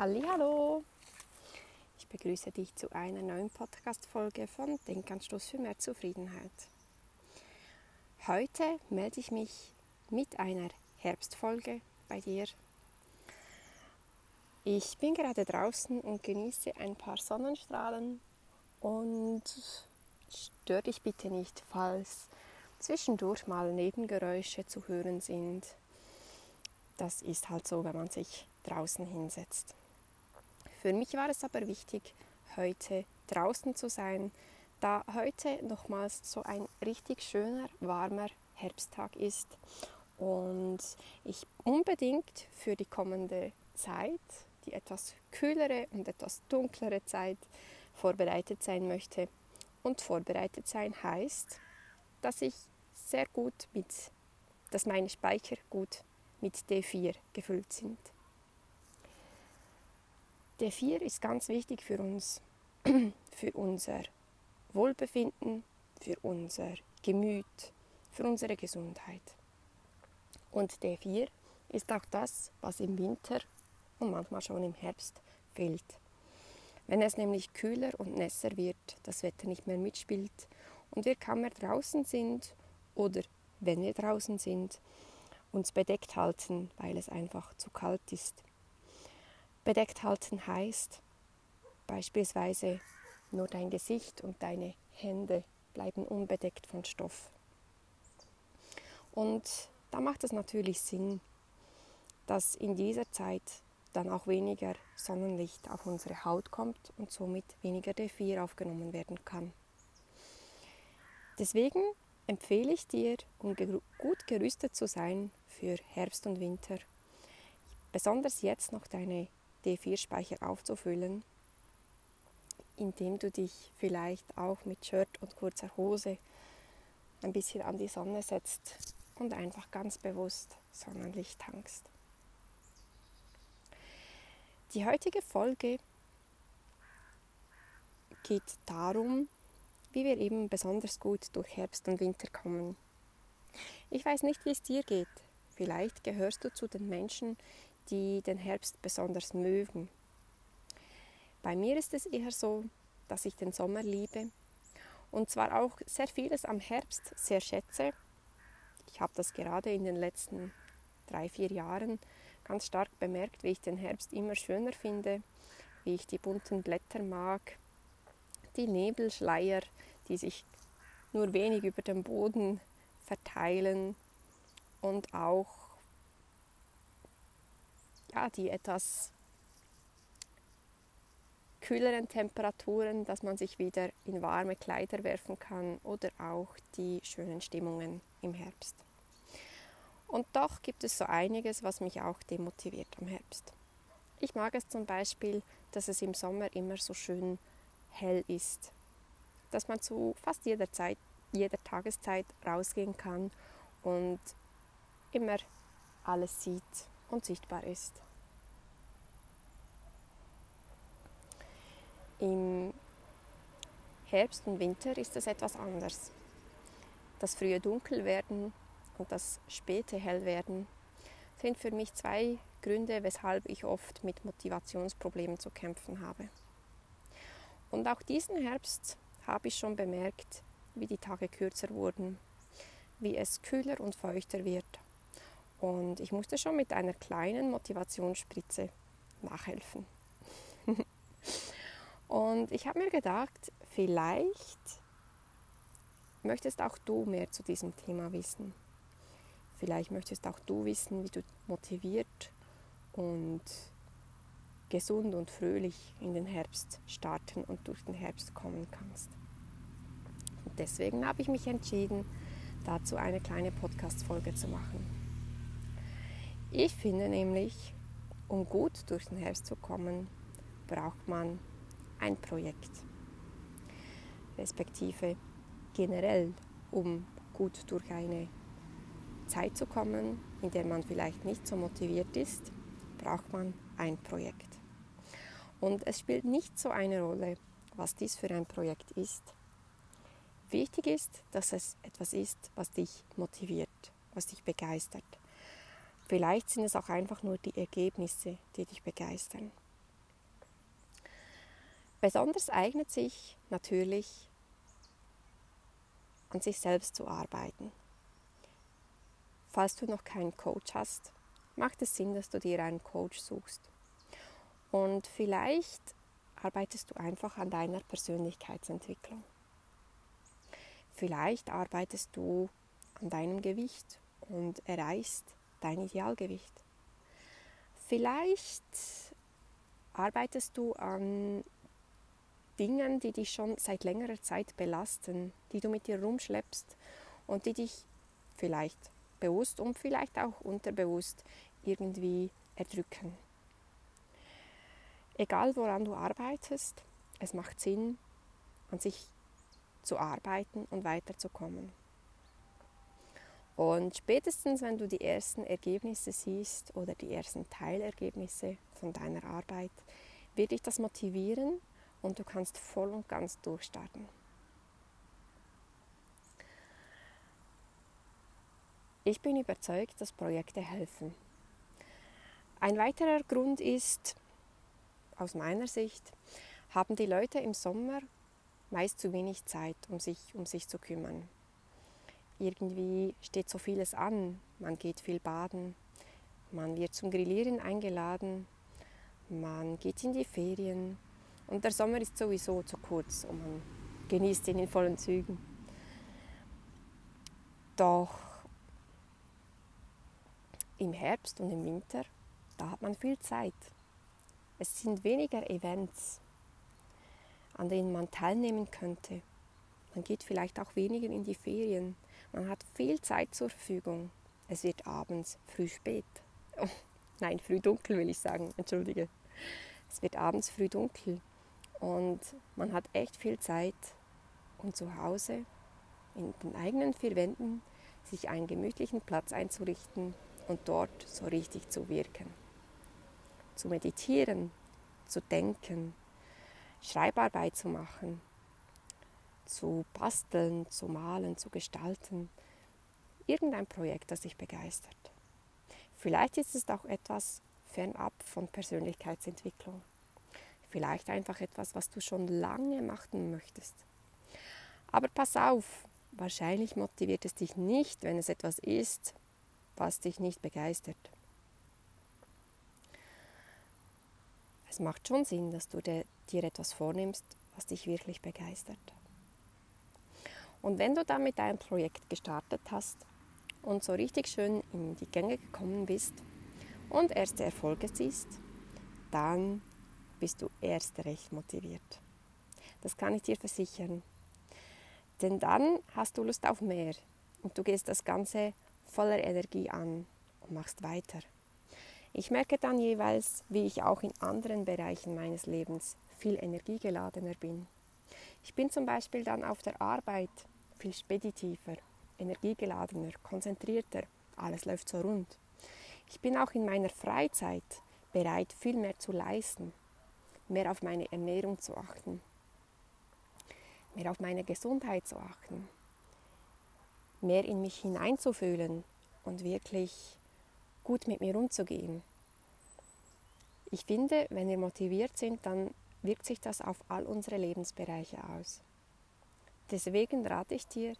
Hallo, ich begrüße dich zu einer neuen Podcast-Folge von Denkanstoß für mehr Zufriedenheit. Heute melde ich mich mit einer Herbstfolge bei dir. Ich bin gerade draußen und genieße ein paar Sonnenstrahlen und stör dich bitte nicht, falls zwischendurch mal Nebengeräusche zu hören sind. Das ist halt so, wenn man sich draußen hinsetzt. Für mich war es aber wichtig, heute draußen zu sein, da heute nochmals so ein richtig schöner, warmer Herbsttag ist und ich unbedingt für die kommende Zeit, die etwas kühlere und etwas dunklere Zeit, vorbereitet sein möchte. Und vorbereitet sein heißt, dass ich sehr gut mit, dass meine Speicher gut mit D4 gefüllt sind. Der 4 ist ganz wichtig für uns, für unser Wohlbefinden, für unser Gemüt, für unsere Gesundheit. Und der 4 ist auch das, was im Winter und manchmal schon im Herbst fehlt. Wenn es nämlich kühler und nässer wird, das Wetter nicht mehr mitspielt und wir kaum mehr draußen sind oder wenn wir draußen sind, uns bedeckt halten, weil es einfach zu kalt ist, Bedeckt halten heißt beispielsweise nur dein Gesicht und deine Hände bleiben unbedeckt von Stoff. Und da macht es natürlich Sinn, dass in dieser Zeit dann auch weniger Sonnenlicht auf unsere Haut kommt und somit weniger D4 aufgenommen werden kann. Deswegen empfehle ich dir, um gut gerüstet zu sein für Herbst und Winter, besonders jetzt noch deine D4-Speicher aufzufüllen, indem du dich vielleicht auch mit Shirt und kurzer Hose ein bisschen an die Sonne setzt und einfach ganz bewusst Sonnenlicht tankst. Die heutige Folge geht darum, wie wir eben besonders gut durch Herbst und Winter kommen. Ich weiß nicht, wie es dir geht. Vielleicht gehörst du zu den Menschen, die den Herbst besonders mögen. Bei mir ist es eher so, dass ich den Sommer liebe und zwar auch sehr vieles am Herbst sehr schätze. Ich habe das gerade in den letzten drei, vier Jahren ganz stark bemerkt, wie ich den Herbst immer schöner finde, wie ich die bunten Blätter mag, die Nebelschleier, die sich nur wenig über dem Boden verteilen und auch ja, die etwas kühleren Temperaturen, dass man sich wieder in warme Kleider werfen kann oder auch die schönen Stimmungen im Herbst. Und doch gibt es so einiges, was mich auch demotiviert am Herbst. Ich mag es zum Beispiel, dass es im Sommer immer so schön hell ist, dass man zu fast jeder Zeit, jeder Tageszeit rausgehen kann und immer alles sieht und sichtbar ist. Im Herbst und Winter ist es etwas anders. Das frühe Dunkelwerden und das späte Hellwerden sind für mich zwei Gründe, weshalb ich oft mit Motivationsproblemen zu kämpfen habe. Und auch diesen Herbst habe ich schon bemerkt, wie die Tage kürzer wurden, wie es kühler und feuchter wird und ich musste schon mit einer kleinen Motivationsspritze nachhelfen. Und ich habe mir gedacht, vielleicht möchtest auch du mehr zu diesem Thema wissen. Vielleicht möchtest auch du wissen, wie du motiviert und gesund und fröhlich in den Herbst starten und durch den Herbst kommen kannst. Und deswegen habe ich mich entschieden, dazu eine kleine Podcast-Folge zu machen. Ich finde nämlich, um gut durch den Herbst zu kommen, braucht man ein Projekt. Respektive generell, um gut durch eine Zeit zu kommen, in der man vielleicht nicht so motiviert ist, braucht man ein Projekt. Und es spielt nicht so eine Rolle, was dies für ein Projekt ist. Wichtig ist, dass es etwas ist, was dich motiviert, was dich begeistert, Vielleicht sind es auch einfach nur die Ergebnisse, die dich begeistern. Besonders eignet sich natürlich an sich selbst zu arbeiten. Falls du noch keinen Coach hast, macht es Sinn, dass du dir einen Coach suchst. Und vielleicht arbeitest du einfach an deiner Persönlichkeitsentwicklung. Vielleicht arbeitest du an deinem Gewicht und erreichst dein Idealgewicht. Vielleicht arbeitest du an Dingen, die dich schon seit längerer Zeit belasten, die du mit dir rumschleppst und die dich vielleicht bewusst und vielleicht auch unterbewusst irgendwie erdrücken. Egal woran du arbeitest, es macht Sinn, an sich zu arbeiten und weiterzukommen. Und spätestens, wenn du die ersten Ergebnisse siehst oder die ersten Teilergebnisse von deiner Arbeit, wird dich das motivieren und du kannst voll und ganz durchstarten. Ich bin überzeugt, dass Projekte helfen. Ein weiterer Grund ist, aus meiner Sicht, haben die Leute im Sommer meist zu wenig Zeit, um sich um sich zu kümmern. Irgendwie steht so vieles an. Man geht viel baden, man wird zum Grillieren eingeladen, man geht in die Ferien und der Sommer ist sowieso zu kurz und man genießt ihn in vollen Zügen. Doch im Herbst und im Winter, da hat man viel Zeit. Es sind weniger Events, an denen man teilnehmen könnte. Man geht vielleicht auch weniger in die Ferien. Man hat viel Zeit zur Verfügung. Es wird abends früh spät. Nein, früh dunkel will ich sagen, entschuldige. Es wird abends früh dunkel und man hat echt viel Zeit, um zu Hause in den eigenen vier Wänden sich einen gemütlichen Platz einzurichten und dort so richtig zu wirken. Zu meditieren, zu denken, Schreibarbeit zu machen, zu basteln, zu malen, zu gestalten. Irgendein Projekt, das dich begeistert. Vielleicht ist es auch etwas fernab von Persönlichkeitsentwicklung. Vielleicht einfach etwas, was du schon lange machen möchtest. Aber pass auf, wahrscheinlich motiviert es dich nicht, wenn es etwas ist, was dich nicht begeistert. Es macht schon Sinn, dass du dir etwas vornimmst, was dich wirklich begeistert. Und wenn du dann mit deinem Projekt gestartet hast und so richtig schön in die Gänge gekommen bist und erste Erfolge siehst, dann bist du erst recht motiviert. Das kann ich dir versichern. Denn dann hast du Lust auf mehr und du gehst das Ganze voller Energie an und machst weiter. Ich merke dann jeweils, wie ich auch in anderen Bereichen meines Lebens viel energiegeladener bin. Ich bin zum Beispiel dann auf der Arbeit viel speditiver, energiegeladener, konzentrierter, alles läuft so rund. Ich bin auch in meiner Freizeit bereit, viel mehr zu leisten, mehr auf meine Ernährung zu achten, mehr auf meine Gesundheit zu achten, mehr in mich hineinzufühlen und wirklich gut mit mir umzugehen. Ich finde, wenn wir motiviert sind, dann wirkt sich das auf all unsere Lebensbereiche aus. Deswegen rate ich dir,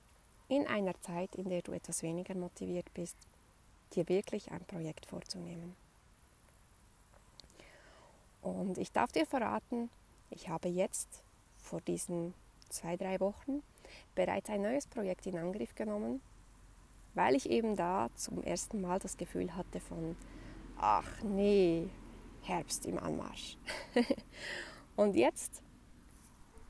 in einer Zeit, in der du etwas weniger motiviert bist, dir wirklich ein Projekt vorzunehmen. Und ich darf dir verraten, ich habe jetzt vor diesen zwei, drei Wochen bereits ein neues Projekt in Angriff genommen, weil ich eben da zum ersten Mal das Gefühl hatte von, ach nee, Herbst im Anmarsch. Und jetzt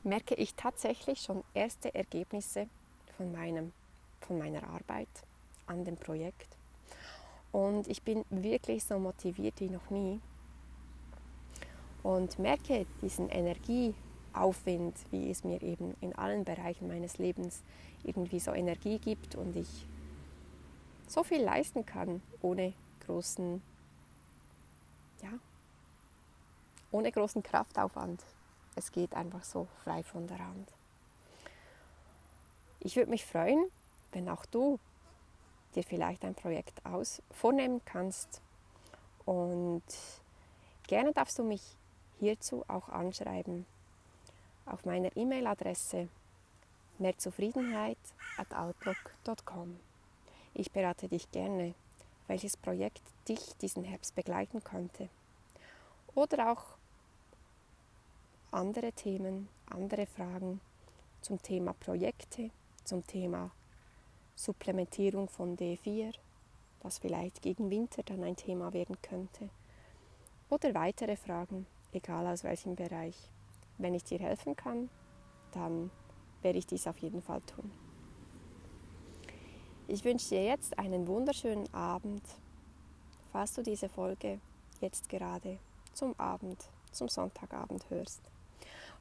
merke ich tatsächlich schon erste Ergebnisse von, meinem, von meiner Arbeit an dem Projekt. Und ich bin wirklich so motiviert wie noch nie und merke diesen Energie, Aufwind, wie es mir eben in allen Bereichen meines Lebens irgendwie so Energie gibt und ich so viel leisten kann, ohne großen, ja, ohne großen Kraftaufwand. Es geht einfach so frei von der Hand. Ich würde mich freuen, wenn auch du dir vielleicht ein Projekt aus vornehmen kannst und gerne darfst du mich hierzu auch anschreiben auf meiner E-Mail-Adresse mehrzufriedenheit@outlook.com. Ich berate dich gerne, welches Projekt dich diesen Herbst begleiten könnte. Oder auch andere Themen, andere Fragen zum Thema Projekte, zum Thema Supplementierung von D4, das vielleicht gegen Winter dann ein Thema werden könnte. Oder weitere Fragen, egal aus welchem Bereich. Wenn ich dir helfen kann, dann werde ich dies auf jeden Fall tun. Ich wünsche dir jetzt einen wunderschönen Abend, falls du diese Folge jetzt gerade zum Abend, zum Sonntagabend hörst.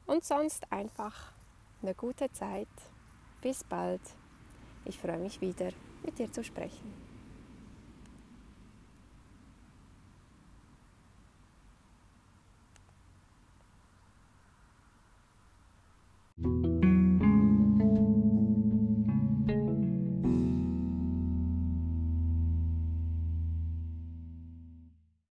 Und sonst einfach eine gute Zeit. Bis bald. Ich freue mich wieder, mit dir zu sprechen.